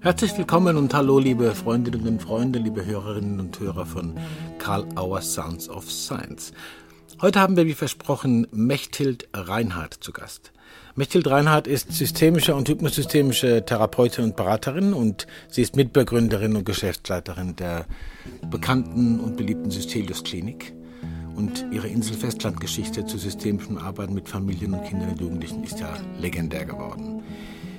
Herzlich willkommen und hallo, liebe Freundinnen und Freunde, liebe Hörerinnen und Hörer von Karl Auer Sounds of Science. Heute haben wir, wie versprochen, Mechthild Reinhardt zu Gast. Mechthild Reinhardt ist systemische und hypnosystemische Therapeutin und Beraterin und sie ist Mitbegründerin und Geschäftsleiterin der bekannten und beliebten Systelius Klinik. Und ihre Insel-Festland-Geschichte zu systemischem Arbeiten mit Familien und Kindern und Jugendlichen ist ja legendär geworden.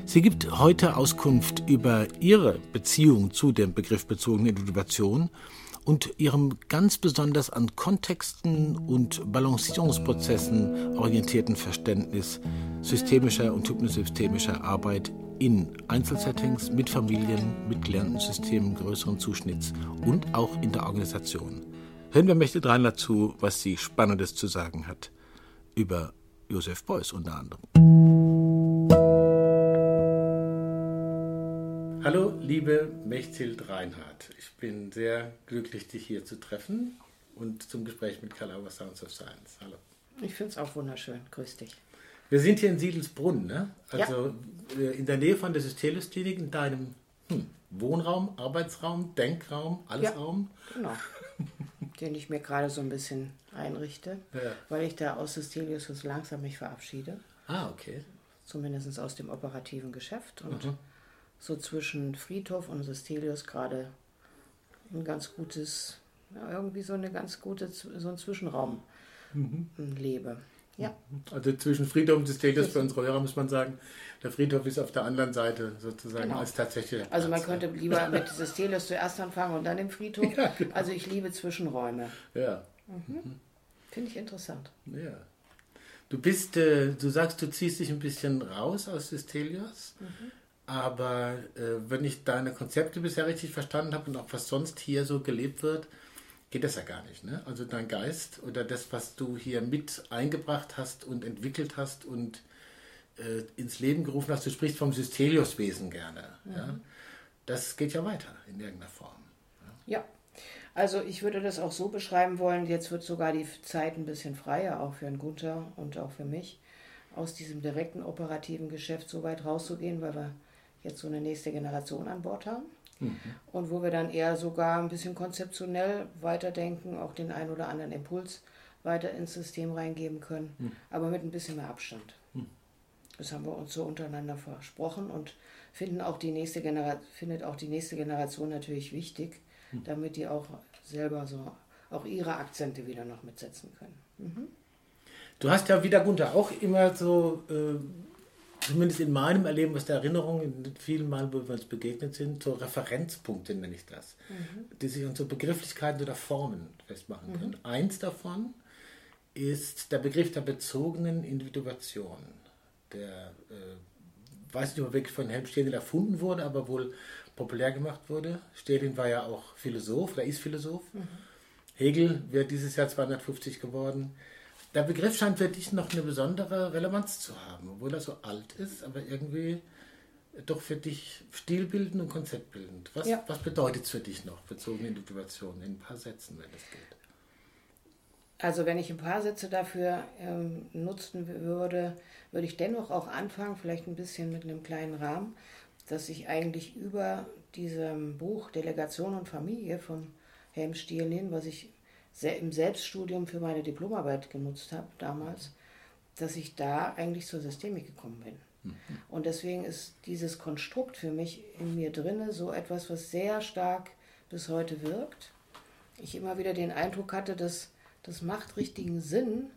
Sie gibt heute Auskunft über ihre Beziehung zu dem Begriff bezogene Individuation und ihrem ganz besonders an Kontexten und Balancierungsprozessen orientierten Verständnis systemischer und hypnosystemischer Arbeit in Einzelsettings, mit Familien, mit Klientensystemen größeren Zuschnitts und auch in der Organisation. Hören wir Mächte rein dazu, was sie Spannendes zu sagen hat über Josef Beuys unter anderem. Hallo, liebe Mechthild Reinhardt. Ich bin sehr glücklich, dich hier zu treffen und zum Gespräch mit Karl Auer Sounds of Science. Hallo. Ich finde es auch wunderschön. Grüß dich. Wir sind hier in Siedelsbrunn, ne? also ja. Äh, in der Nähe von der Systelius Klinik, in deinem hm, Wohnraum, Arbeitsraum, Denkraum, Allesraum. Ja, genau. Den ich mir gerade so ein bisschen einrichte, ja. weil ich da aus Systelius langsam mich verabschiede. Ah, okay. Zumindest aus dem operativen Geschäft und mhm so zwischen Friedhof und Systelius gerade ein ganz gutes, ja, irgendwie so eine ganz gute, so ein Zwischenraum mhm. lebe. Ja. Also zwischen Friedhof und Systelius für unsere Hörer muss man sagen, der Friedhof ist auf der anderen Seite sozusagen genau. als tatsächlich. Also man könnte lieber mit Systelius zuerst anfangen und dann im Friedhof. Ja, genau. Also ich liebe Zwischenräume. Ja. Mhm. Mhm. Finde ich interessant. Ja. Du bist, äh, du sagst, du ziehst dich ein bisschen raus aus Systelius. Mhm. Aber äh, wenn ich deine Konzepte bisher richtig verstanden habe und auch was sonst hier so gelebt wird, geht das ja gar nicht. Ne? Also dein Geist oder das, was du hier mit eingebracht hast und entwickelt hast und äh, ins Leben gerufen hast, du sprichst vom Systeliuswesen gerne. Mhm. Ja? Das geht ja weiter in irgendeiner Form. Ja. ja. Also ich würde das auch so beschreiben wollen, jetzt wird sogar die Zeit ein bisschen freier, auch für den Gunther und auch für mich, aus diesem direkten operativen Geschäft so weit rauszugehen, weil wir jetzt so eine nächste Generation an Bord haben. Mhm. Und wo wir dann eher sogar ein bisschen konzeptionell weiterdenken, auch den einen oder anderen Impuls weiter ins System reingeben können, mhm. aber mit ein bisschen mehr Abstand. Mhm. Das haben wir uns so untereinander versprochen und finden auch die nächste findet auch die nächste Generation natürlich wichtig, mhm. damit die auch selber so auch ihre Akzente wieder noch mitsetzen können. Mhm. Du hast ja wieder Gunther auch immer so äh, zumindest in meinem Erleben aus der Erinnerung, in vielen Malen, wo wir uns begegnet sind, so Referenzpunkte nenne ich das, mhm. die sich an so Begrifflichkeiten oder Formen festmachen können. Mhm. Eins davon ist der Begriff der bezogenen Individuation, der, äh, weiß nicht, ob wirklich von Helm Stelin erfunden wurde, aber wohl populär gemacht wurde. Stelin war ja auch Philosoph, oder ist Philosoph. Mhm. Hegel wird dieses Jahr 250 geworden der Begriff scheint für dich noch eine besondere Relevanz zu haben, obwohl er so alt ist, aber irgendwie doch für dich stilbildend und konzeptbildend. Was, ja. was bedeutet es für dich noch, bezogene Individuation, in ein paar Sätzen, wenn es geht? Also wenn ich ein paar Sätze dafür ähm, nutzen würde, würde ich dennoch auch anfangen, vielleicht ein bisschen mit einem kleinen Rahmen, dass ich eigentlich über diesem Buch Delegation und Familie von Helm Stierlin, was ich im Selbststudium für meine Diplomarbeit genutzt habe damals, dass ich da eigentlich zur Systemik gekommen bin. Mhm. Und deswegen ist dieses Konstrukt für mich in mir drinne so etwas, was sehr stark bis heute wirkt. Ich immer wieder den Eindruck hatte, dass das macht richtigen Sinn.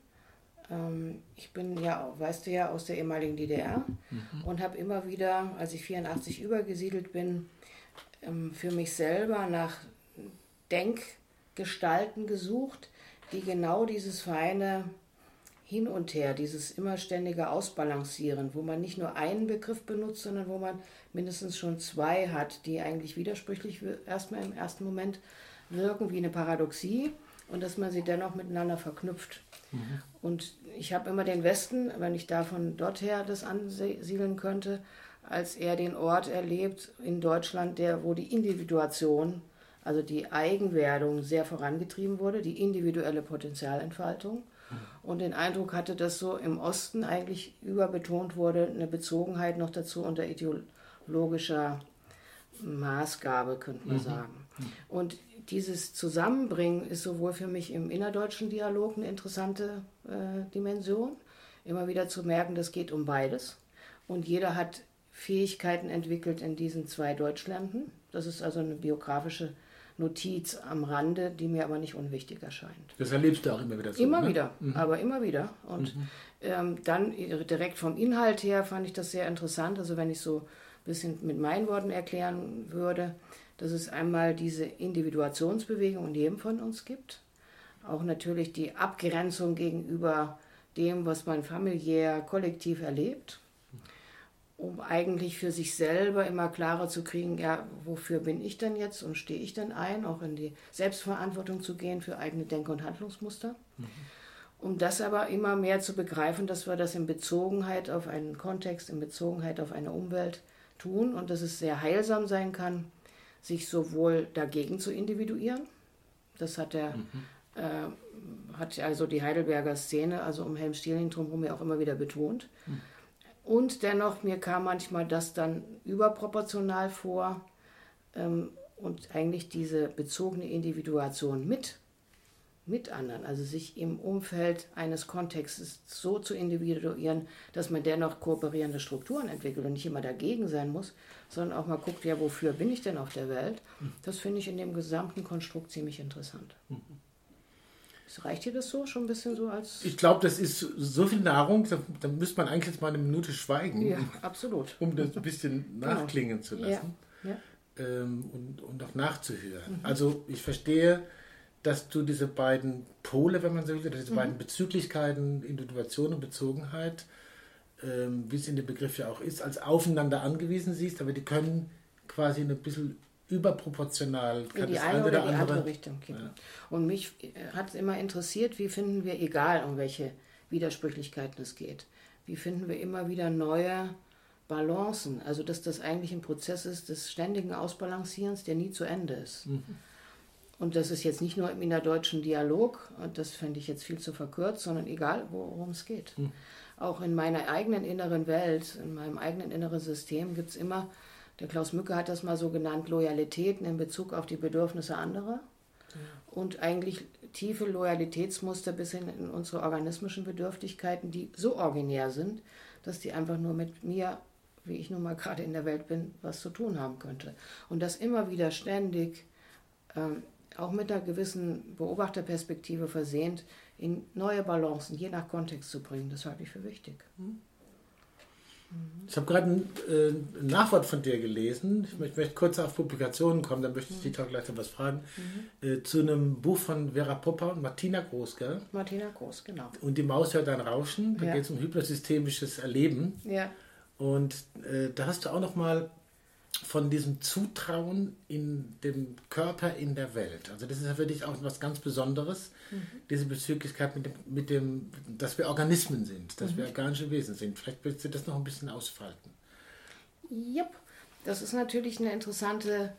Ähm, ich bin ja, weißt du ja, aus der ehemaligen DDR mhm. und habe immer wieder, als ich 84 übergesiedelt bin, ähm, für mich selber nach Denk- Gestalten gesucht, die genau dieses feine Hin und Her, dieses immer ständige Ausbalancieren, wo man nicht nur einen Begriff benutzt, sondern wo man mindestens schon zwei hat, die eigentlich widersprüchlich erstmal im ersten Moment wirken wie eine Paradoxie und dass man sie dennoch miteinander verknüpft. Mhm. Und ich habe immer den Westen, wenn ich da von dort her das ansiedeln könnte, als er den Ort erlebt in Deutschland, der, wo die Individuation also die Eigenwerdung sehr vorangetrieben wurde, die individuelle Potenzialentfaltung. Und den Eindruck hatte, dass so im Osten eigentlich überbetont wurde, eine Bezogenheit noch dazu unter ideologischer Maßgabe, könnte man mhm. sagen. Und dieses Zusammenbringen ist sowohl für mich im innerdeutschen Dialog eine interessante äh, Dimension, immer wieder zu merken, das geht um beides. Und jeder hat Fähigkeiten entwickelt in diesen zwei Deutschländern. Das ist also eine biografische Notiz am Rande, die mir aber nicht unwichtig erscheint. Das erlebst du auch immer wieder so. Immer ne? wieder, mhm. aber immer wieder. Und mhm. ähm, dann direkt vom Inhalt her fand ich das sehr interessant. Also wenn ich so ein bisschen mit meinen Worten erklären würde, dass es einmal diese Individuationsbewegung in jedem von uns gibt. Auch natürlich die Abgrenzung gegenüber dem, was man familiär, kollektiv erlebt um eigentlich für sich selber immer klarer zu kriegen, ja, wofür bin ich denn jetzt und stehe ich denn ein, auch in die Selbstverantwortung zu gehen für eigene Denk- und Handlungsmuster. Mhm. Um das aber immer mehr zu begreifen, dass wir das in Bezogenheit auf einen Kontext, in Bezogenheit auf eine Umwelt tun und dass es sehr heilsam sein kann, sich sowohl dagegen zu individuieren, das hat der mhm. äh, hat also die Heidelberger Szene, also um Helm Stierling drumherum ja auch immer wieder betont. Mhm und dennoch, mir kam manchmal das dann überproportional vor ähm, und eigentlich diese bezogene Individuation mit, mit anderen, also sich im Umfeld eines Kontextes so zu individuieren, dass man dennoch kooperierende Strukturen entwickelt und nicht immer dagegen sein muss, sondern auch mal guckt, ja, wofür bin ich denn auf der Welt? Mhm. Das finde ich in dem gesamten Konstrukt ziemlich interessant. Mhm. Reicht dir das so schon ein bisschen so als. Ich glaube, das ist so viel Nahrung, da, da müsste man eigentlich jetzt mal eine Minute schweigen. Ja, absolut. Um das ein bisschen genau. nachklingen zu lassen. Ja, ja. Ähm, und, und auch nachzuhören. Mhm. Also ich verstehe, dass du diese beiden Pole, wenn man so will, diese mhm. beiden Bezüglichkeiten, Individuation und Bezogenheit, ähm, wie es in dem Begriff ja auch ist, als aufeinander angewiesen siehst, aber die können quasi ein bisschen überproportional kann in die eine, oder, die andere, andere Richtung kippen. Ja. Und mich hat es immer interessiert, wie finden wir, egal um welche Widersprüchlichkeiten es geht, wie finden wir immer wieder neue Balancen, also dass das eigentlich ein Prozess ist des ständigen Ausbalancierens, der nie zu Ende ist. Mhm. Und das ist jetzt nicht nur im innerdeutschen Dialog, und das fände ich jetzt viel zu verkürzt, sondern egal, worum es geht. Mhm. Auch in meiner eigenen inneren Welt, in meinem eigenen inneren System gibt es immer der Klaus Mücke hat das mal so genannt, Loyalitäten in Bezug auf die Bedürfnisse anderer. Ja. Und eigentlich tiefe Loyalitätsmuster bis hin in unsere organismischen Bedürftigkeiten, die so originär sind, dass die einfach nur mit mir, wie ich nun mal gerade in der Welt bin, was zu tun haben könnte. Und das immer wieder ständig, ähm, auch mit einer gewissen Beobachterperspektive versehend, in neue Balancen, je nach Kontext zu bringen, das halte ich für wichtig. Mhm. Ich habe gerade ein, äh, ein, Nachwort von dir gelesen. Ich möchte, möchte kurz auf Publikationen kommen, dann möchte ich dich auch gleich noch was fragen. Mhm. Äh, zu einem Buch von Vera Popper und Martina Groß, gell? Martina Groß, genau. Und die Maus hört ein Rauschen. Da ja. geht es um hypnosystemisches Erleben. Ja. Und äh, da hast du auch noch mal von diesem Zutrauen in dem Körper in der Welt. Also das ist ja für dich auch was ganz Besonderes, mhm. diese Bezüglichkeit mit dem, mit dem, dass wir Organismen sind, dass mhm. wir organische Wesen sind. Vielleicht willst du das noch ein bisschen ausfalten. Jupp, das ist natürlich eine interessante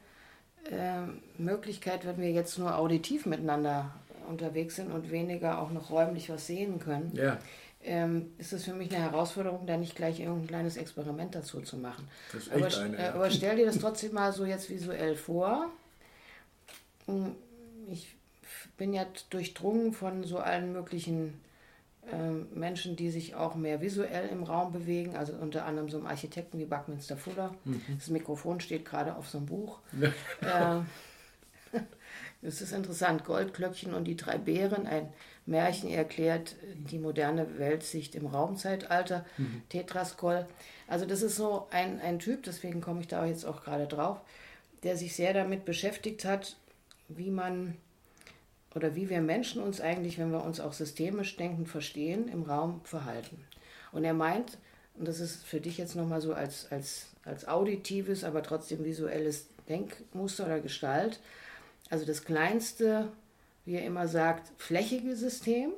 äh, Möglichkeit, wenn wir jetzt nur auditiv miteinander unterwegs sind und weniger auch noch räumlich was sehen können. Ja ähm, ist es für mich eine Herausforderung, da nicht gleich irgendein kleines Experiment dazu zu machen. Aber, eine, äh, ja. aber stell dir das trotzdem mal so jetzt visuell vor. Hm, ich bin ja durchdrungen von so allen möglichen äh, Menschen, die sich auch mehr visuell im Raum bewegen, also unter anderem so einem Architekten wie Buckminster Fuller. Mhm. Das Mikrofon steht gerade auf so einem Buch. äh, es ist interessant, Goldglöckchen und die drei Bären, ein Märchen erklärt die moderne Weltsicht im Raumzeitalter, mhm. Tetraskoll. Also das ist so ein, ein Typ, deswegen komme ich da jetzt auch gerade drauf, der sich sehr damit beschäftigt hat, wie man oder wie wir Menschen uns eigentlich, wenn wir uns auch systemisch denken, verstehen, im Raum verhalten. Und er meint, und das ist für dich jetzt nochmal so als, als, als auditives, aber trotzdem visuelles Denkmuster oder Gestalt, also das kleinste wie er immer sagt, flächige System,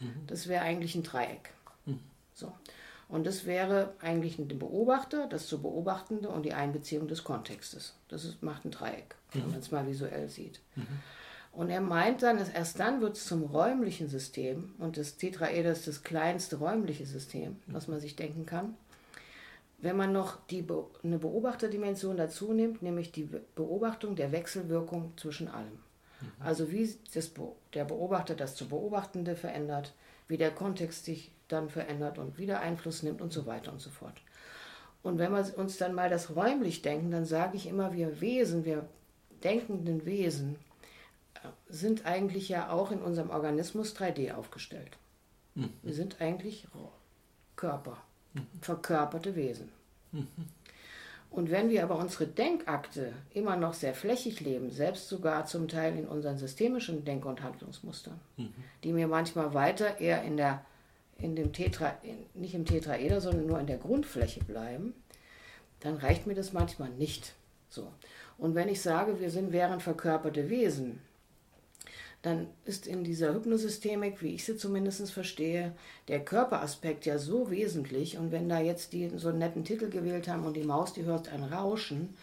mhm. das wäre eigentlich ein Dreieck. Mhm. So. Und das wäre eigentlich ein Beobachter, das zu Beobachtende und die Einbeziehung des Kontextes. Das ist, macht ein Dreieck, mhm. wenn man es mal visuell sieht. Mhm. Und er meint dann, dass erst dann wird es zum räumlichen System und das Tetraeder ist das kleinste räumliche System, was man sich denken kann. Wenn man noch die Be eine Beobachterdimension dazu nimmt, nämlich die Beobachtung der Wechselwirkung zwischen allem. Mhm. Also wie das, der Beobachter das zu Beobachtende verändert, wie der Kontext sich dann verändert und wieder Einfluss nimmt und so weiter und so fort. Und wenn wir uns dann mal das räumlich denken, dann sage ich immer, wir Wesen, wir denkenden Wesen, äh, sind eigentlich ja auch in unserem Organismus 3D aufgestellt. Mhm. Wir sind eigentlich Körper. Verkörperte Wesen. Mhm. Und wenn wir aber unsere Denkakte immer noch sehr flächig leben, selbst sogar zum Teil in unseren systemischen Denk- und Handlungsmustern, mhm. die mir manchmal weiter eher in der in dem Tetra, in, nicht im Tetraeder, sondern nur in der Grundfläche bleiben, dann reicht mir das manchmal nicht. So. Und wenn ich sage, wir sind wären verkörperte Wesen, dann ist in dieser Hypnosystemik, wie ich sie zumindest verstehe, der Körperaspekt ja so wesentlich. Und wenn da jetzt die so einen netten Titel gewählt haben und die Maus, die hört ein Rauschen,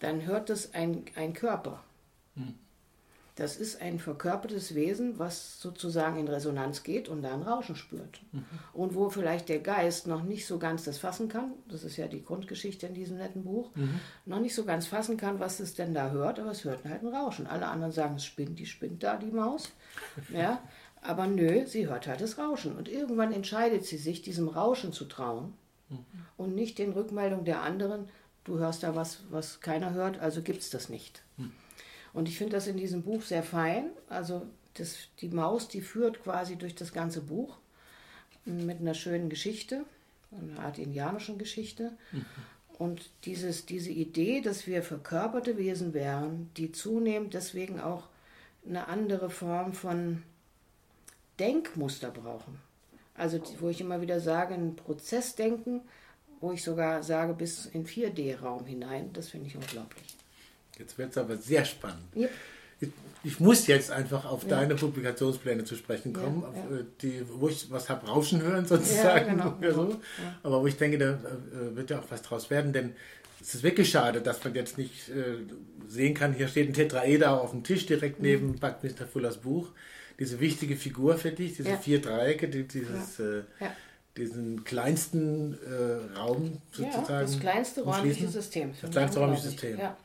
dann hört es ein, ein Körper. Hm. Das ist ein verkörpertes Wesen, was sozusagen in Resonanz geht und da ein Rauschen spürt. Mhm. Und wo vielleicht der Geist noch nicht so ganz das fassen kann, das ist ja die Grundgeschichte in diesem netten Buch, mhm. noch nicht so ganz fassen kann, was es denn da hört, aber es hört halt ein Rauschen. Alle anderen sagen, es spinnt, die spinnt da, die Maus. ja, aber nö, sie hört halt das Rauschen. Und irgendwann entscheidet sie sich, diesem Rauschen zu trauen mhm. und nicht den Rückmeldungen der anderen, du hörst da was, was keiner hört, also gibt es das nicht. Und ich finde das in diesem Buch sehr fein. Also das, die Maus, die führt quasi durch das ganze Buch mit einer schönen Geschichte, einer Art indianischen Geschichte. Mhm. Und dieses, diese Idee, dass wir verkörperte Wesen wären, die zunehmend deswegen auch eine andere Form von Denkmuster brauchen. Also wo ich immer wieder sage, ein Prozessdenken, wo ich sogar sage bis in 4D-Raum hinein, das finde ich unglaublich. Jetzt wird es aber sehr spannend. Yep. Ich, ich, muss jetzt einfach auf ja. deine Publikationspläne zu sprechen kommen, ja, ja. Äh, die, wo ich was habe rauschen hören sozusagen. Genau, oder so. Aber wo ich denke, da äh, wird ja auch was draus werden, denn es ist wirklich schade, dass man jetzt nicht äh, sehen kann, hier steht ein Tetraeder auf dem Tisch direkt mhm. neben Buckminster Fullers Buch. Diese wichtige Figur für dich, diese vier Dreiecke, die, dieses äh, diesen kleinsten Raum sozusagen. Das kleinste räumliche System. Das kleinste räumliche System. Ja.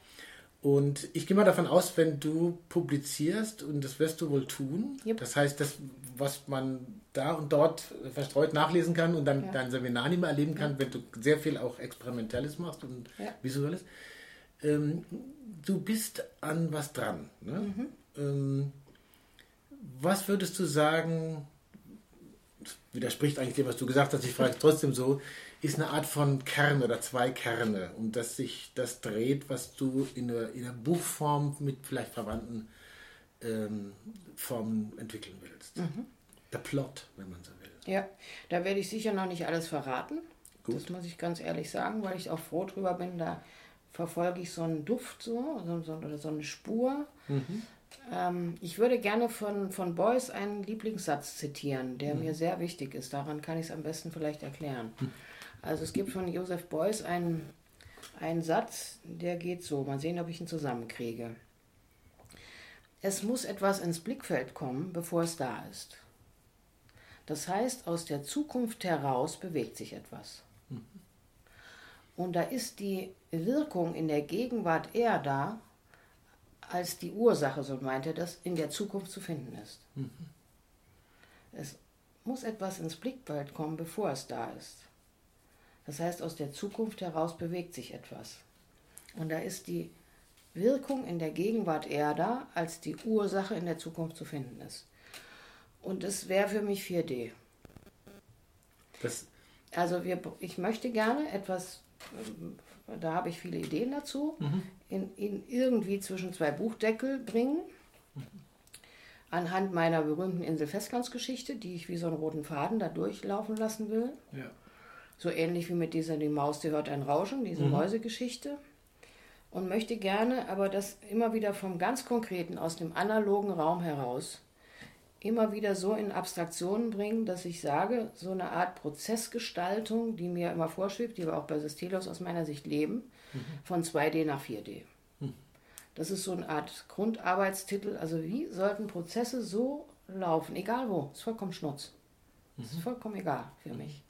Und ich gehe mal davon aus, wenn du publizierst, und das wirst du wohl tun, yep. das heißt, das, was man da und dort verstreut nachlesen kann und dann ja. dein Seminar nicht mehr erleben kann, ja. wenn du sehr viel auch Experimentelles machst und ja. Visuelles, ähm, du bist an was dran. Ne? Mhm. Ähm, was würdest du sagen, widerspricht eigentlich dem, was du gesagt hast, ich frage trotzdem so, ist eine Art von Kern oder zwei Kerne, um das sich das dreht, was du in der, in der Buchform mit vielleicht verwandten ähm, Formen entwickeln willst. Mhm. Der Plot, wenn man so will. Ja, da werde ich sicher noch nicht alles verraten. Gut. Das muss ich ganz ehrlich sagen, weil ich auch froh drüber bin. Da verfolge ich so einen Duft so, so, so oder so eine Spur. Mhm. Ähm, ich würde gerne von, von Beuys einen Lieblingssatz zitieren, der mhm. mir sehr wichtig ist. Daran kann ich es am besten vielleicht erklären. Also es gibt von Joseph Beuys einen, einen Satz, der geht so. Mal sehen, ob ich ihn zusammenkriege. Es muss etwas ins Blickfeld kommen, bevor es da ist. Das heißt, aus der Zukunft heraus bewegt sich etwas. Mhm. Und da ist die Wirkung in der Gegenwart eher da, als die Ursache, so meint er das, in der Zukunft zu finden ist. Mhm. Es muss etwas ins Blickfeld kommen, bevor es da ist. Das heißt, aus der Zukunft heraus bewegt sich etwas. Und da ist die Wirkung in der Gegenwart eher da, als die Ursache in der Zukunft zu finden ist. Und das wäre für mich 4D. Das also wir, ich möchte gerne etwas, da habe ich viele Ideen dazu, mhm. in, in irgendwie zwischen zwei Buchdeckel bringen. Mhm. Anhand meiner berühmten Insel-Festlandsgeschichte, die ich wie so einen roten Faden da durchlaufen lassen will. Ja. So ähnlich wie mit dieser Die Maus, die hört ein Rauschen, diese mhm. Mäusegeschichte. Und möchte gerne aber das immer wieder vom ganz Konkreten, aus dem analogen Raum heraus, immer wieder so in Abstraktionen bringen, dass ich sage, so eine Art Prozessgestaltung, die mir immer vorschwebt, die wir auch bei Systelos aus meiner Sicht leben, mhm. von 2D nach 4D. Mhm. Das ist so eine Art Grundarbeitstitel. Also wie sollten Prozesse so laufen, egal wo, ist vollkommen Schnutz. Mhm. Ist vollkommen egal für mich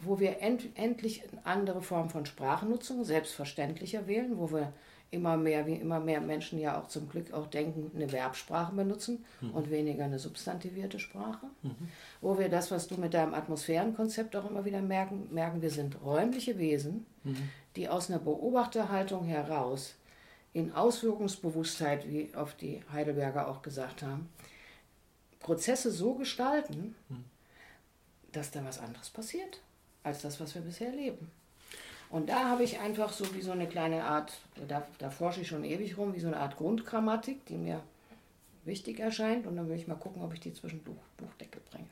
wo wir end, endlich eine andere Form von Sprachnutzung selbstverständlicher wählen, wo wir immer mehr, wie immer mehr Menschen ja auch zum Glück auch denken, eine Verbsprache benutzen mhm. und weniger eine substantivierte Sprache. Mhm. Wo wir das, was du mit deinem Atmosphärenkonzept auch immer wieder merken, merken, wir sind räumliche Wesen, mhm. die aus einer Beobachterhaltung heraus in Auswirkungsbewusstheit, wie oft die Heidelberger auch gesagt haben, Prozesse so gestalten, mhm. dass da was anderes passiert, als das, was wir bisher leben. Und da habe ich einfach so wie so eine kleine Art, da, da forsche ich schon ewig rum, wie so eine Art Grundgrammatik, die mir wichtig erscheint. Und dann will ich mal gucken, ob ich die zwischen Buch, Buchdeckel bringe.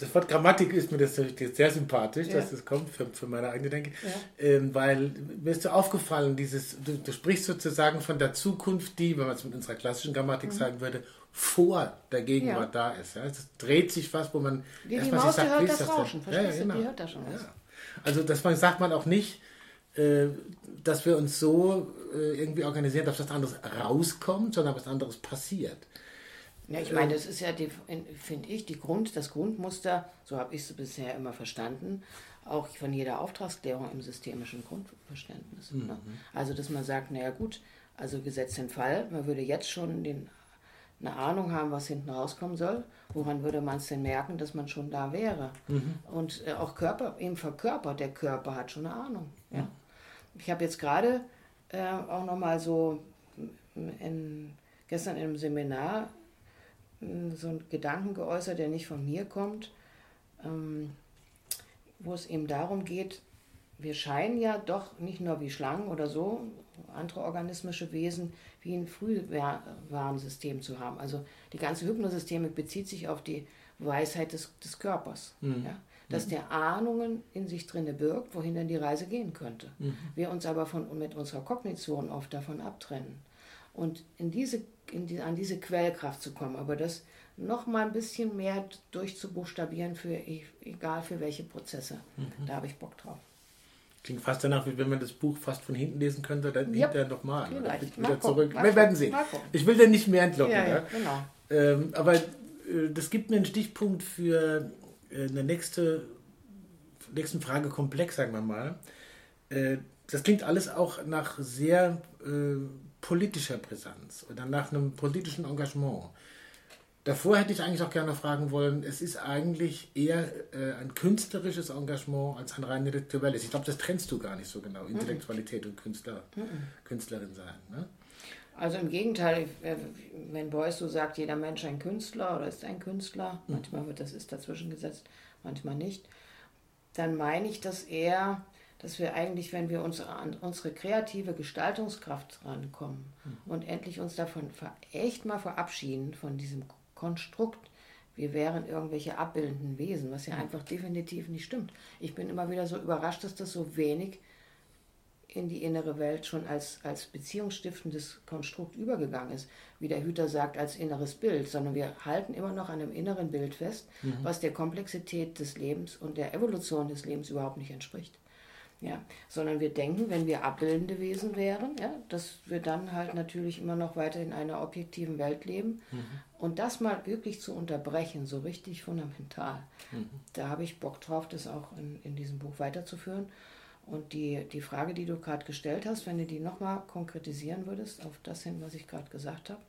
Das Wort Grammatik ist mir das sehr sympathisch, ja. dass das kommt für, für meine eigene Denke. Ja. Ähm, weil mir ist so aufgefallen, dieses, du, du, sprichst sozusagen von der Zukunft, die, wenn man es mit unserer klassischen Grammatik mhm. sagen würde, vor der Gegenwart ja. da ist. Ja? Es dreht sich was, wo man. Wie die Maus, sagt, die hört das Rauschen, verstehst ja, genau. Die hört da schon was. Also das sagt man auch nicht, äh, dass wir uns so äh, irgendwie organisieren, dass was anderes rauskommt, sondern was anderes passiert. Ja, ich meine, das ist ja, finde ich, die Grund, das Grundmuster, so habe ich es bisher immer verstanden, auch von jeder Auftragsklärung im systemischen Grundverständnis. Ne? Mhm. Ne? Also, dass man sagt, naja gut, also gesetzt den Fall, man würde jetzt schon den eine Ahnung haben, was hinten rauskommen soll, woran würde man es denn merken, dass man schon da wäre? Mhm. Und äh, auch Körper, eben verkörpert, der Körper hat schon eine Ahnung. Ja? Ich habe jetzt gerade äh, auch nochmal so in, gestern in einem Seminar so einen Gedanken geäußert, der nicht von mir kommt, ähm, wo es eben darum geht, wir scheinen ja doch nicht nur wie Schlangen oder so, andere organismische Wesen, wie ein Frühwarnsystem zu haben. Also die ganze Hypnosystemik bezieht sich auf die Weisheit des, des Körpers. Mhm. Ja? Dass mhm. der Ahnungen in sich drinne birgt, wohin denn die Reise gehen könnte. Mhm. Wir uns aber von, mit unserer Kognition oft davon abtrennen. Und in diese, in die, an diese Quellkraft zu kommen, aber das noch mal ein bisschen mehr durchzubuchstabieren für e, egal für welche Prozesse. Mhm. Da habe ich Bock drauf. Klingt fast danach, wie wenn man das Buch fast von hinten lesen könnte, dann yep. hinterher nochmal. Vielleicht. Wieder zurück. Wir werden sehen. Ich will den nicht mehr entlocken. Ja, ja, genau. Ähm, aber äh, das gibt mir einen Stichpunkt für äh, eine nächste nächsten Fragekomplex, sagen wir mal. Äh, das klingt alles auch nach sehr äh, politischer Brisanz oder nach einem politischen Engagement. Davor hätte ich eigentlich auch gerne fragen wollen, es ist eigentlich eher äh, ein künstlerisches Engagement als ein rein intellektuelles. Ich glaube, das trennst du gar nicht so genau, Intellektualität mhm. und Künstler, mhm. Künstlerin sein. Ne? Also im Gegenteil, äh, wenn Beuys so sagt, jeder Mensch ein Künstler oder ist ein Künstler, mhm. manchmal wird das ist dazwischen gesetzt, manchmal nicht, dann meine ich das eher, dass wir eigentlich, wenn wir uns an unsere kreative Gestaltungskraft rankommen mhm. und endlich uns davon echt mal verabschieden, von diesem Konstrukt, wir wären irgendwelche abbildenden Wesen, was ja einfach definitiv nicht stimmt. Ich bin immer wieder so überrascht, dass das so wenig in die innere Welt schon als, als beziehungsstiftendes Konstrukt übergegangen ist, wie der Hüter sagt, als inneres Bild, sondern wir halten immer noch an einem inneren Bild fest, mhm. was der Komplexität des Lebens und der Evolution des Lebens überhaupt nicht entspricht. Ja, sondern wir denken, wenn wir abbildende Wesen wären, ja, dass wir dann halt natürlich immer noch weiter in einer objektiven Welt leben. Mhm. Und das mal wirklich zu unterbrechen, so richtig fundamental, mhm. da habe ich Bock drauf, das auch in, in diesem Buch weiterzuführen. Und die, die Frage, die du gerade gestellt hast, wenn du die nochmal konkretisieren würdest, auf das hin, was ich gerade gesagt habe,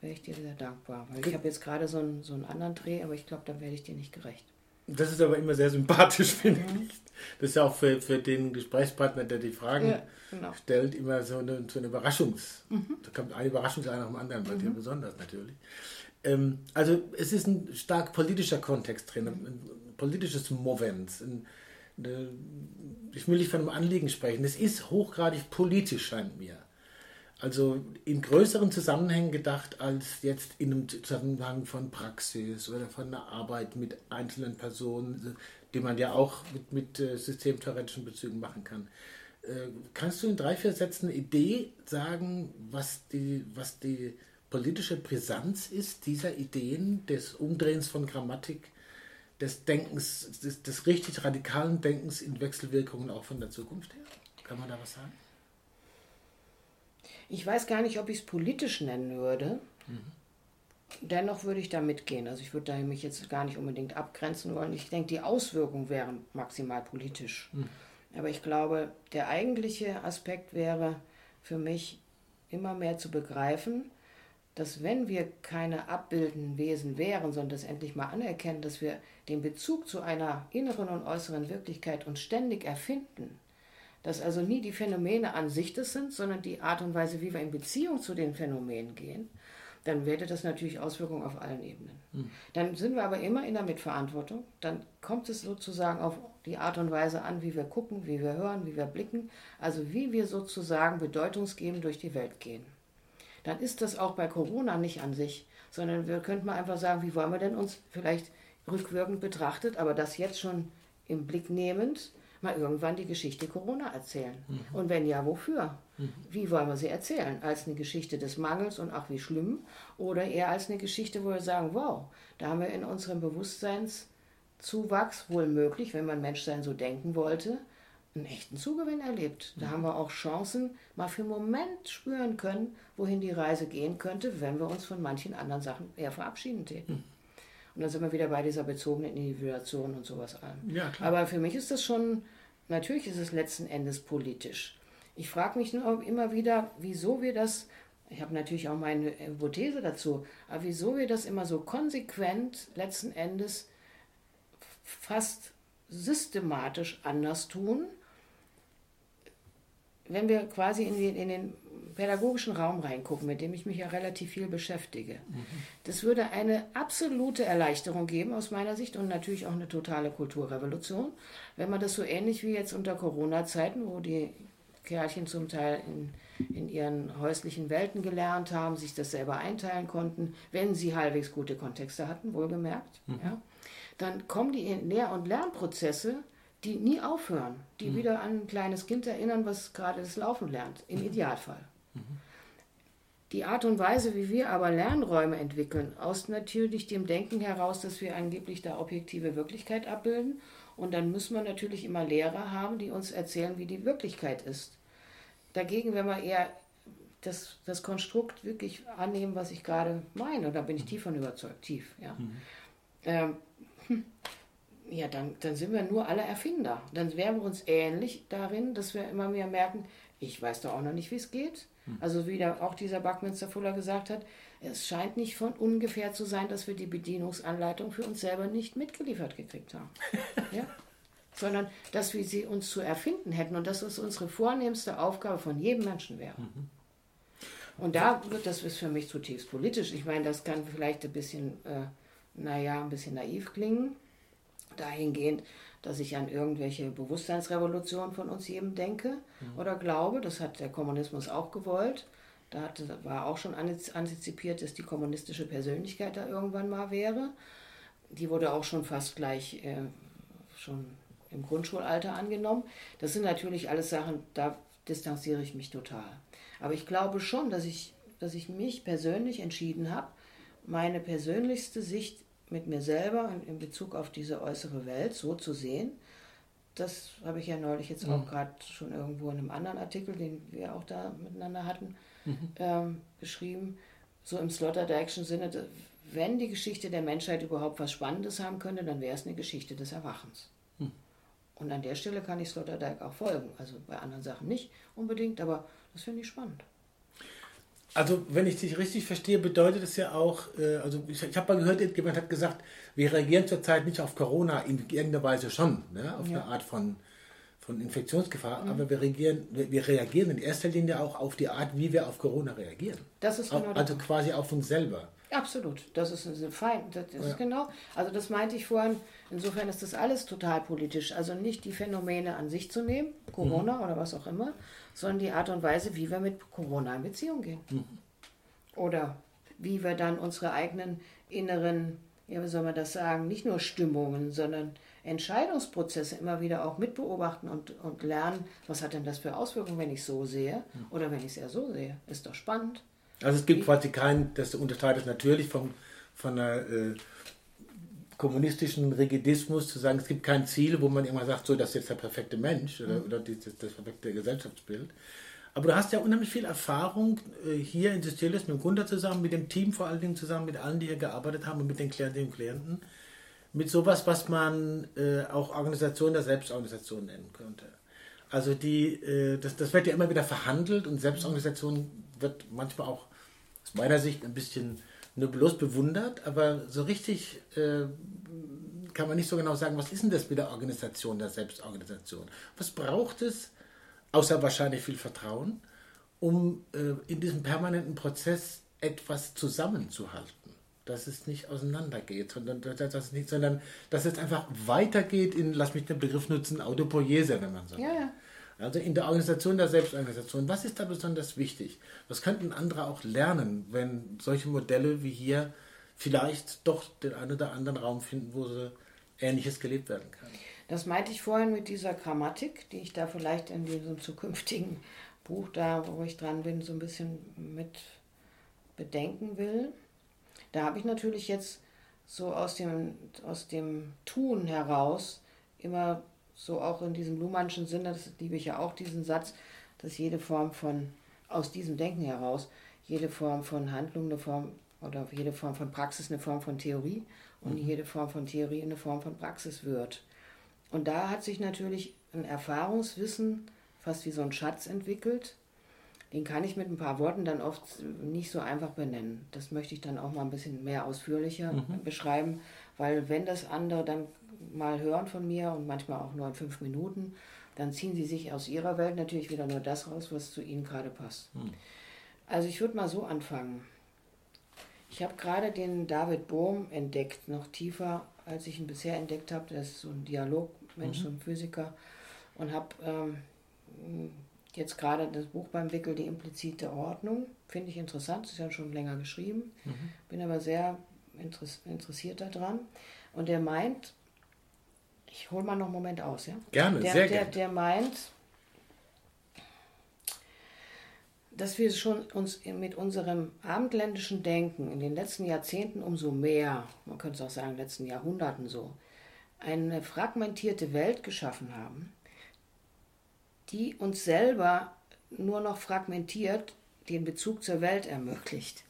wäre ich dir sehr dankbar. Weil ich habe jetzt gerade so einen, so einen anderen Dreh, aber ich glaube, da werde ich dir nicht gerecht. Das ist aber immer sehr sympathisch, finde mhm. ich. Das ist ja auch für, für den Gesprächspartner, der die Fragen ja, genau. stellt, immer so eine, so eine Überraschungs... Mhm. Da kommt eine Überraschung nach dem anderen, bei mhm. dir besonders natürlich. Ähm, also es ist ein stark politischer Kontext drin, ein, politisches Moment. Ein, eine, ich will nicht von einem Anliegen sprechen. Es ist hochgradig politisch, scheint mir. Also in größeren Zusammenhängen gedacht als jetzt in einem Zusammenhang von Praxis oder von einer Arbeit mit einzelnen Personen, die man ja auch mit, mit äh, systemtheoretischen Bezügen machen kann. Äh, kannst du in drei, vier Sätzen eine Idee sagen, was die, was die politische Brisanz ist dieser Ideen des Umdrehens von Grammatik, des Denkens, des, des richtig radikalen Denkens in Wechselwirkungen auch von der Zukunft her? Kann man da was sagen? Ich weiß gar nicht, ob ich es politisch nennen würde. Mhm. dennoch würde ich da mitgehen. Also ich würde da mich jetzt gar nicht unbedingt abgrenzen wollen. Ich denke, die Auswirkungen wären maximal politisch. Mhm. Aber ich glaube, der eigentliche Aspekt wäre für mich immer mehr zu begreifen, dass wenn wir keine abbildenden Wesen wären, sondern das endlich mal anerkennen, dass wir den Bezug zu einer inneren und äußeren Wirklichkeit uns ständig erfinden, dass also nie die Phänomene an sich das sind, sondern die Art und Weise, wie wir in Beziehung zu den Phänomenen gehen, dann hätte das natürlich Auswirkungen auf allen Ebenen. Mhm. Dann sind wir aber immer in der Mitverantwortung. Dann kommt es sozusagen auf die Art und Weise an, wie wir gucken, wie wir hören, wie wir blicken, also wie wir sozusagen bedeutungsgebend durch die Welt gehen dann ist das auch bei Corona nicht an sich, sondern wir könnten mal einfach sagen, wie wollen wir denn uns vielleicht rückwirkend betrachtet, aber das jetzt schon im Blick nehmend, mal irgendwann die Geschichte Corona erzählen. Mhm. Und wenn ja, wofür? Mhm. Wie wollen wir sie erzählen? Als eine Geschichte des Mangels und ach wie schlimm? Oder eher als eine Geschichte, wo wir sagen, wow, da haben wir in unserem Bewusstseinszuwachs wohl möglich, wenn man Menschsein so denken wollte, einen echten Zugewinn erlebt. Da mhm. haben wir auch Chancen mal für einen Moment spüren können, wohin die Reise gehen könnte, wenn wir uns von manchen anderen Sachen eher verabschieden täten. Und dann sind wir wieder bei dieser bezogenen Individuation und sowas allem. Ja, Aber für mich ist das schon, natürlich ist es letzten Endes politisch. Ich frage mich nur immer wieder, wieso wir das, ich habe natürlich auch meine Hypothese dazu, aber wieso wir das immer so konsequent letzten Endes fast systematisch anders tun, wenn wir quasi in den, in den pädagogischen Raum reingucken, mit dem ich mich ja relativ viel beschäftige, mhm. das würde eine absolute Erleichterung geben aus meiner Sicht und natürlich auch eine totale Kulturrevolution, wenn man das so ähnlich wie jetzt unter Corona-Zeiten, wo die Kerlchen zum Teil in, in ihren häuslichen Welten gelernt haben, sich das selber einteilen konnten, wenn sie halbwegs gute Kontexte hatten, wohlgemerkt. Mhm. Ja dann kommen die Lehr- und Lernprozesse, die nie aufhören, die mhm. wieder an ein kleines Kind erinnern, was gerade das Laufen lernt, im mhm. Idealfall. Mhm. Die Art und Weise, wie wir aber Lernräume entwickeln, aus natürlich dem Denken heraus, dass wir angeblich da objektive Wirklichkeit abbilden. Und dann müssen wir natürlich immer Lehrer haben, die uns erzählen, wie die Wirklichkeit ist. Dagegen, wenn wir eher das, das Konstrukt wirklich annehmen, was ich gerade meine, da bin ich mhm. tief von überzeugt, tief, ja. Mhm. Ähm, ja, dann, dann sind wir nur alle Erfinder. Dann wären wir uns ähnlich darin, dass wir immer mehr merken, ich weiß doch auch noch nicht, wie es geht. Hm. Also wie da auch dieser Buckminster Fuller gesagt hat, es scheint nicht von ungefähr zu sein, dass wir die Bedienungsanleitung für uns selber nicht mitgeliefert gekriegt haben. ja? Sondern dass wir sie uns zu erfinden hätten und dass es unsere vornehmste Aufgabe von jedem Menschen wäre. Mhm. Und da wird das ist für mich zutiefst politisch. Ich meine, das kann vielleicht ein bisschen äh, naja, ein bisschen naiv klingen, dahingehend, dass ich an irgendwelche Bewusstseinsrevolutionen von uns jedem denke mhm. oder glaube. Das hat der Kommunismus auch gewollt. Da hatte, war auch schon antizipiert, dass die kommunistische Persönlichkeit da irgendwann mal wäre. Die wurde auch schon fast gleich äh, schon im Grundschulalter angenommen. Das sind natürlich alles Sachen, da distanziere ich mich total. Aber ich glaube schon, dass ich, dass ich mich persönlich entschieden habe, meine persönlichste Sicht mit mir selber in Bezug auf diese äußere Welt so zu sehen. Das habe ich ja neulich jetzt mhm. auch gerade schon irgendwo in einem anderen Artikel, den wir auch da miteinander hatten, mhm. ähm, geschrieben. So im Sloterdijkschen Sinne, wenn die Geschichte der Menschheit überhaupt was Spannendes haben könnte, dann wäre es eine Geschichte des Erwachens. Mhm. Und an der Stelle kann ich Sloterdijk auch folgen. Also bei anderen Sachen nicht unbedingt, aber das finde ich spannend. Also, wenn ich dich richtig verstehe, bedeutet es ja auch, äh, also ich, ich habe mal gehört, jemand hat gesagt, wir reagieren zurzeit nicht auf Corona, in irgendeiner Weise schon, ne? auf ja. eine Art von, von Infektionsgefahr, mhm. aber wir reagieren, wir, wir, reagieren in erster Linie auch auf die Art, wie wir auf Corona reagieren. Das ist genau Also quasi auf uns selber. Absolut, das ist ein Feind. Das ist ja. genau. Also das meinte ich vorhin. Insofern ist das alles total politisch. Also nicht die Phänomene an sich zu nehmen, Corona mhm. oder was auch immer, sondern die Art und Weise, wie wir mit Corona in Beziehung gehen. Mhm. Oder wie wir dann unsere eigenen inneren, ja, wie soll man das sagen, nicht nur Stimmungen, sondern Entscheidungsprozesse immer wieder auch mitbeobachten und, und lernen, was hat denn das für Auswirkungen, wenn ich so sehe mhm. oder wenn ich es eher so sehe. Ist doch spannend. Also es gibt quasi kein, das unterscheidet natürlich von, von einer äh, kommunistischen Rigidismus zu sagen, es gibt kein Ziel, wo man immer sagt, so, das ist jetzt der perfekte Mensch oder, mhm. oder das, das perfekte Gesellschaftsbild. Aber du hast ja unheimlich viel Erfahrung äh, hier in Systelis mit Gunter zusammen, mit dem Team vor allen Dingen zusammen, mit allen, die hier gearbeitet haben und mit den Klientinnen und Klienten. Mit sowas, was man äh, auch Organisation der Selbstorganisation nennen könnte. Also die, äh, das, das wird ja immer wieder verhandelt und Selbstorganisation wird manchmal auch aus meiner Sicht ein bisschen nur bloß bewundert, aber so richtig äh, kann man nicht so genau sagen, was ist denn das mit der Organisation, der Selbstorganisation? Was braucht es, außer wahrscheinlich viel Vertrauen, um äh, in diesem permanenten Prozess etwas zusammenzuhalten? Dass es nicht auseinandergeht, sondern dass, es nicht, sondern dass es einfach weitergeht in, lass mich den Begriff nutzen, Autopoiese, wenn man so ja, ja. Also in der Organisation der Selbstorganisation, was ist da besonders wichtig? Was könnten andere auch lernen, wenn solche Modelle wie hier vielleicht doch den einen oder anderen Raum finden, wo sie Ähnliches gelebt werden kann? Das meinte ich vorhin mit dieser Grammatik, die ich da vielleicht in diesem zukünftigen Buch, da wo ich dran bin, so ein bisschen mit bedenken will. Da habe ich natürlich jetzt so aus dem, aus dem Tun heraus immer so auch in diesem Luhmannschen Sinne, das liebe ich ja auch, diesen Satz, dass jede Form von, aus diesem Denken heraus, jede Form von Handlung eine Form oder jede Form von Praxis eine Form von Theorie und mhm. jede Form von Theorie eine Form von Praxis wird. Und da hat sich natürlich ein Erfahrungswissen, fast wie so ein Schatz entwickelt. Den kann ich mit ein paar Worten dann oft nicht so einfach benennen. Das möchte ich dann auch mal ein bisschen mehr ausführlicher mhm. beschreiben, weil wenn das andere dann mal hören von mir und manchmal auch nur in fünf Minuten, dann ziehen sie sich aus ihrer Welt natürlich wieder nur das raus, was zu ihnen gerade passt. Hm. Also ich würde mal so anfangen. Ich habe gerade den David Bohm entdeckt, noch tiefer, als ich ihn bisher entdeckt habe. Der ist so ein Dialogmensch, mhm. so ein Physiker. Und habe ähm, jetzt gerade das Buch beim Wickel, die implizite Ordnung. Finde ich interessant, ist ja schon länger geschrieben. Mhm. Bin aber sehr interessiert daran. Und er meint, ich hole mal noch einen Moment aus, ja? Gerne, der, sehr der, gerne. Der meint, dass wir schon uns mit unserem abendländischen Denken in den letzten Jahrzehnten umso mehr, man könnte es auch sagen, letzten Jahrhunderten so, eine fragmentierte Welt geschaffen haben, die uns selber nur noch fragmentiert den Bezug zur Welt ermöglicht.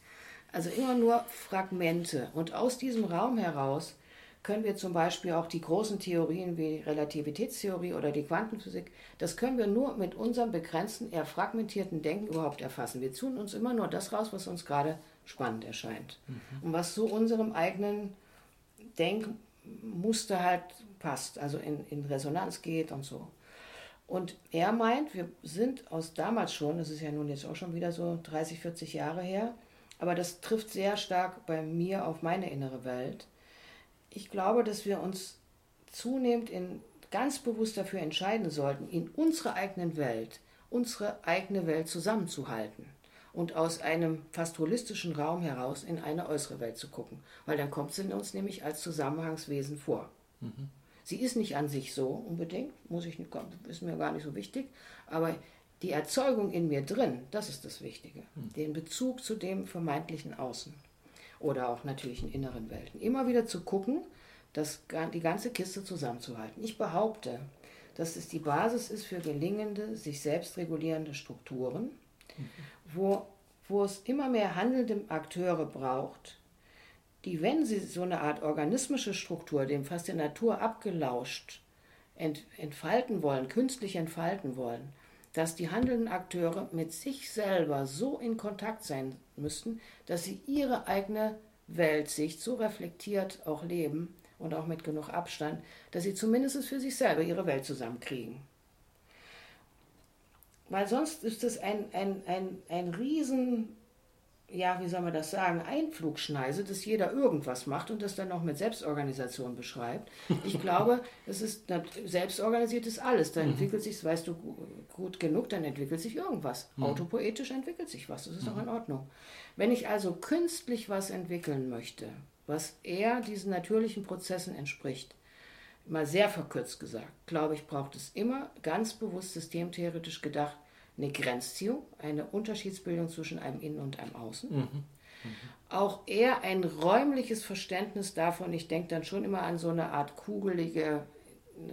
Also immer nur Fragmente. Und aus diesem Raum heraus können wir zum Beispiel auch die großen Theorien wie Relativitätstheorie oder die Quantenphysik, das können wir nur mit unserem begrenzten, eher fragmentierten Denken überhaupt erfassen. Wir tun uns immer nur das raus, was uns gerade spannend erscheint mhm. und was zu unserem eigenen Denkmuster halt passt, also in, in Resonanz geht und so. Und er meint, wir sind aus damals schon, das ist ja nun jetzt auch schon wieder so 30, 40 Jahre her, aber das trifft sehr stark bei mir auf meine innere Welt ich glaube, dass wir uns zunehmend in, ganz bewusst dafür entscheiden sollten, in unserer eigenen Welt, unsere eigene Welt zusammenzuhalten und aus einem fast holistischen Raum heraus in eine äußere Welt zu gucken, weil dann kommt sie in uns nämlich als Zusammenhangswesen vor. Mhm. Sie ist nicht an sich so unbedingt, muss ich nicht, ist mir gar nicht so wichtig, aber die Erzeugung in mir drin, das ist das Wichtige. Mhm. Den Bezug zu dem vermeintlichen Außen oder auch natürlich in inneren Welten. Immer wieder zu gucken, das, die ganze Kiste zusammenzuhalten. Ich behaupte, dass es die Basis ist für gelingende, sich selbst regulierende Strukturen, mhm. wo, wo es immer mehr handelnde Akteure braucht, die, wenn sie so eine Art organismische Struktur, dem fast der Natur abgelauscht, ent, entfalten wollen, künstlich entfalten wollen, dass die handelnden Akteure mit sich selber so in Kontakt sein müssten, dass sie ihre eigene Weltsicht so reflektiert auch leben und auch mit genug Abstand, dass sie zumindest für sich selber ihre Welt zusammenkriegen. Weil sonst ist es ein, ein, ein, ein riesen ja, wie soll man das sagen, Einflugschneise, dass jeder irgendwas macht und das dann noch mit Selbstorganisation beschreibt. Ich glaube, es ist selbstorganisiert ist alles. Da mhm. entwickelt sich, weißt du gut genug, dann entwickelt sich irgendwas. Mhm. Autopoetisch entwickelt sich was. Das ist mhm. auch in Ordnung. Wenn ich also künstlich was entwickeln möchte, was eher diesen natürlichen Prozessen entspricht, mal sehr verkürzt gesagt, glaube ich, braucht es immer ganz bewusst systemtheoretisch gedacht eine Grenzziehung, eine Unterschiedsbildung zwischen einem Innen und einem Außen. Mhm. Mhm. Auch eher ein räumliches Verständnis davon. Ich denke dann schon immer an so eine Art kugelige äh,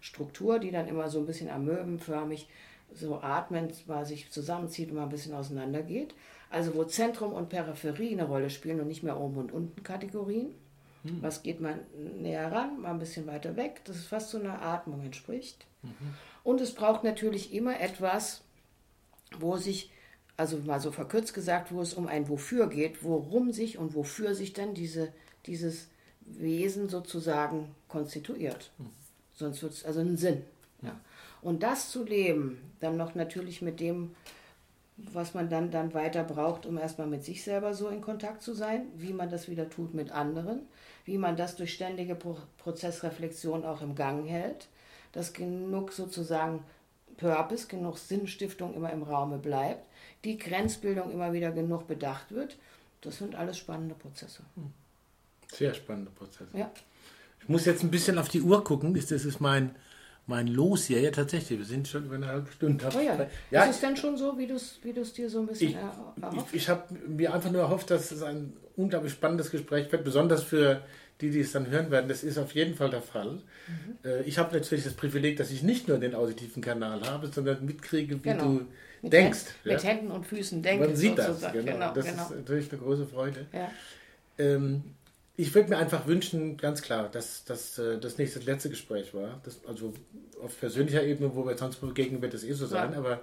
Struktur, die dann immer so ein bisschen amöbenförmig so atmend mal sich zusammenzieht und mal ein bisschen auseinandergeht. Also wo Zentrum und Peripherie eine Rolle spielen und nicht mehr oben und unten Kategorien. Hm. Was geht man näher ran, mal ein bisschen weiter weg, dass es fast so einer Atmung entspricht. Mhm. Und es braucht natürlich immer etwas, wo sich, also mal so verkürzt gesagt, wo es um ein Wofür geht, worum sich und wofür sich dann diese, dieses Wesen sozusagen konstituiert. Mhm. Sonst wird es also einen Sinn. Ja. Und das zu leben, dann noch natürlich mit dem, was man dann, dann weiter braucht, um erstmal mit sich selber so in Kontakt zu sein, wie man das wieder tut mit anderen, wie man das durch ständige Pro Prozessreflexion auch im Gang hält, dass genug sozusagen Purpose, genug Sinnstiftung immer im Raume bleibt, die Grenzbildung immer wieder genug bedacht wird. Das sind alles spannende Prozesse. Hm. Sehr spannende Prozesse. Ja. Ich muss jetzt ein bisschen auf die Uhr gucken. Das ist mein, mein Los hier. Ja, tatsächlich. Wir sind schon über eine halbe Stunde. Oh ja. ja ist es denn schon so, wie du es wie dir so ein bisschen ich, erhofft? Ich, ich habe mir einfach nur erhofft, dass es ein unglaublich spannendes Gespräch wird, besonders für die, die es dann hören werden. Das ist auf jeden Fall der Fall. Mhm. Äh, ich habe natürlich das Privileg, dass ich nicht nur den auditiven Kanal habe, sondern mitkriege, wie genau. du mit denkst. Händen, ja. Mit Händen und Füßen denkst. Man sieht das, genau. genau das genau. ist natürlich eine große Freude. Ja. Ähm, ich würde mir einfach wünschen, ganz klar, dass, dass äh, das nicht das letzte Gespräch war. Das, also auf persönlicher Ebene, wo wir sonst begegnen, wird es eh so sein. Ja. Aber.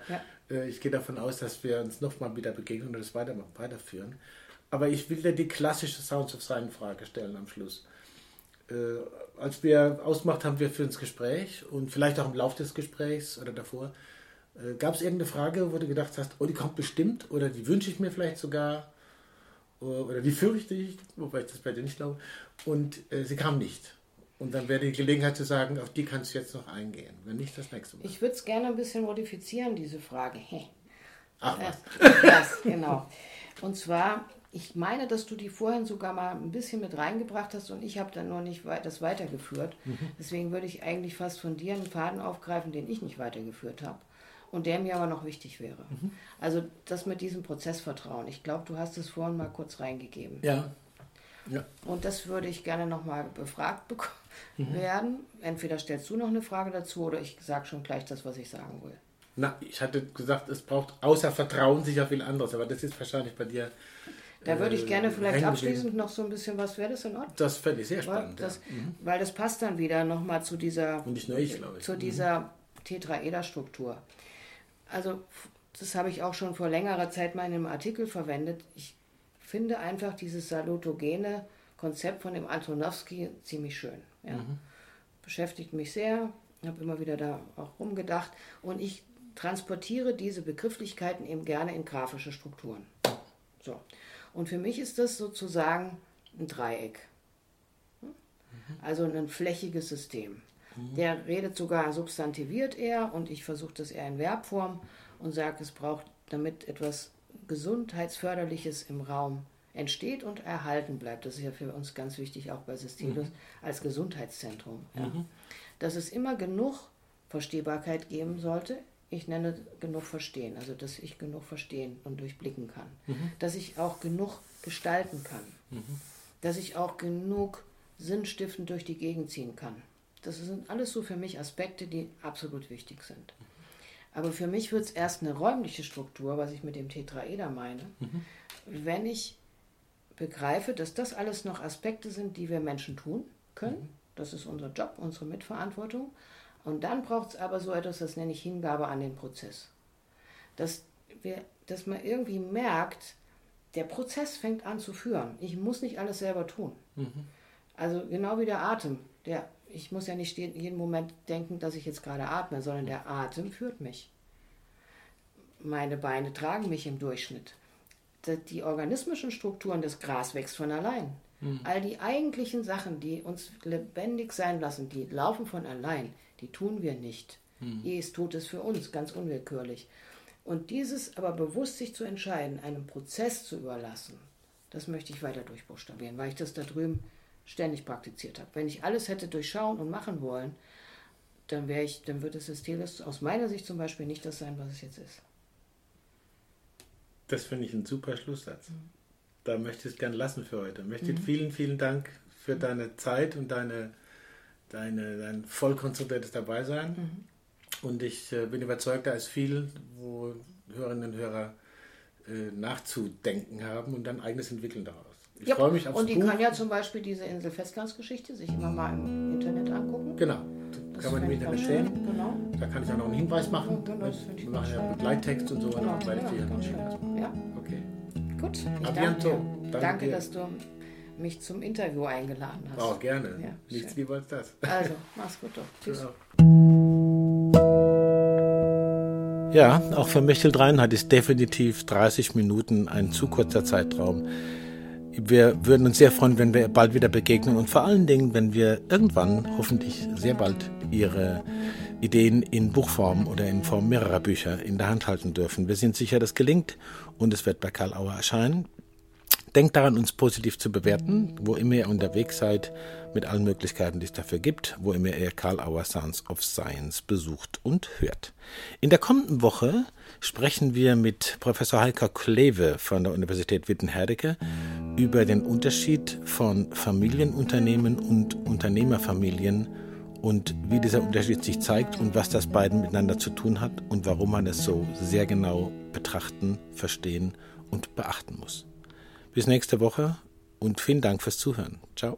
Äh, ich gehe davon aus, dass wir uns nochmal wieder begegnen und das weiter, weiterführen. Aber ich will dir die klassische Sounds of Sign Frage stellen am Schluss. Äh, als wir ausgemacht haben, wir für uns Gespräch und vielleicht auch im Laufe des Gesprächs oder davor, äh, gab es irgendeine Frage, wo du gedacht hast, oh, die kommt bestimmt oder die wünsche ich mir vielleicht sogar oder die fürchte ich, wobei ich das bei dir nicht glaube, und äh, sie kam nicht. Und dann wäre die Gelegenheit zu sagen, auf die kannst du jetzt noch eingehen, wenn nicht das nächste Mal. Ich würde es gerne ein bisschen modifizieren, diese Frage. Ach was. das, genau. Und zwar, ich meine, dass du die vorhin sogar mal ein bisschen mit reingebracht hast und ich habe dann nur nicht das weitergeführt. Mhm. Deswegen würde ich eigentlich fast von dir einen Faden aufgreifen, den ich nicht weitergeführt habe und der mir aber noch wichtig wäre. Mhm. Also das mit diesem Prozessvertrauen. Ich glaube, du hast es vorhin mal kurz reingegeben. Ja. ja. Und das würde ich gerne nochmal befragt mhm. werden. Entweder stellst du noch eine Frage dazu oder ich sage schon gleich das, was ich sagen will. Na, ich hatte gesagt, es braucht außer Vertrauen sicher viel anderes, aber das ist wahrscheinlich bei dir. Da würde ich gerne äh, vielleicht abschließend noch so ein bisschen was, wäre das in Ordnung? Das fände ich sehr spannend. Weil das, ja. mhm. weil das passt dann wieder nochmal zu dieser, Und nicht nur ich, glaube ich. Zu dieser mhm. Tetraederstruktur. Also das habe ich auch schon vor längerer Zeit mal in einem Artikel verwendet. Ich finde einfach dieses salutogene Konzept von dem Antonowski ziemlich schön. Ja. Mhm. Beschäftigt mich sehr, habe immer wieder da auch rumgedacht und ich transportiere diese Begrifflichkeiten eben gerne in grafische Strukturen. So. Und für mich ist das sozusagen ein Dreieck. Hm? Also ein flächiges System. Mhm. Der redet sogar substantiviert er und ich versuche das eher in Verbform und sage, es braucht, damit etwas Gesundheitsförderliches im Raum entsteht und erhalten bleibt. Das ist ja für uns ganz wichtig, auch bei Systelus mhm. als Gesundheitszentrum. Ja. Mhm. Dass es immer genug Verstehbarkeit geben sollte. Ich nenne genug Verstehen, also dass ich genug verstehen und durchblicken kann. Mhm. Dass ich auch genug gestalten kann. Mhm. Dass ich auch genug sinnstiftend durch die Gegend ziehen kann. Das sind alles so für mich Aspekte, die absolut wichtig sind. Aber für mich wird es erst eine räumliche Struktur, was ich mit dem Tetraeder meine, mhm. wenn ich begreife, dass das alles noch Aspekte sind, die wir Menschen tun können. Mhm. Das ist unser Job, unsere Mitverantwortung. Und dann braucht es aber so etwas, das nenne ich Hingabe an den Prozess. Dass, wir, dass man irgendwie merkt, der Prozess fängt an zu führen. Ich muss nicht alles selber tun. Mhm. Also genau wie der Atem. Der ich muss ja nicht jeden Moment denken, dass ich jetzt gerade atme, sondern der Atem führt mich. Meine Beine tragen mich im Durchschnitt. Die organismischen Strukturen des Gras wächst von allein. Mhm. All die eigentlichen Sachen, die uns lebendig sein lassen, die laufen von allein, die tun wir nicht. Mhm. Es tut es für uns, ganz unwillkürlich. Und dieses aber bewusst sich zu entscheiden, einem Prozess zu überlassen, das möchte ich weiter durchbuchstabieren, weil ich das da drüben ständig praktiziert habe. Wenn ich alles hätte durchschauen und machen wollen, dann wäre ich, dann würde das Teles aus meiner Sicht zum Beispiel nicht das sein, was es jetzt ist. Das finde ich ein super Schlusssatz. Mhm. Da möchte ich es gerne lassen für heute. Möchte mhm. vielen, vielen Dank für deine Zeit und deine, deine, dein voll konzentriertes Dabeisein. Mhm. Und ich äh, bin überzeugt, da ist viel, wo Hörerinnen und Hörer äh, nachzudenken haben und dann eigenes entwickeln daraus. Ich ja, freue mich aufs Und die Buch. kann ja zum Beispiel diese Insel-Festlandsgeschichte sich immer mal im Internet angucken. Genau. Das kann man im Internet sehen. Genau. Da kann ich auch noch einen Hinweis machen. Genau, das Wir machen ja Begleittext und so. Genau, und genau, genau, ja. Okay. Gut. Ich danke, danke, danke dass du mich zum Interview eingeladen hast. Auch gerne. Ja, Nichts schön. lieber als das. Also, mach's gut doch. Tschüss. Genau. Ja, auch für Mechthild Reinhardt ist definitiv 30 Minuten ein zu kurzer Zeitraum. Wir würden uns sehr freuen, wenn wir bald wieder begegnen und vor allen Dingen, wenn wir irgendwann, hoffentlich sehr bald, Ihre Ideen in Buchform oder in Form mehrerer Bücher in der Hand halten dürfen. Wir sind sicher, das gelingt und es wird bei Karl Auer erscheinen. Denkt daran, uns positiv zu bewerten, wo immer ihr unterwegs seid, mit allen Möglichkeiten, die es dafür gibt, wo immer ihr Karl Auer Sounds of Science besucht und hört. In der kommenden Woche sprechen wir mit Professor Heiko Kleve von der Universität Witten-Herdecke über den Unterschied von Familienunternehmen und Unternehmerfamilien und wie dieser Unterschied sich zeigt und was das beiden miteinander zu tun hat und warum man es so sehr genau betrachten, verstehen und beachten muss. Bis nächste Woche und vielen Dank fürs Zuhören. Ciao.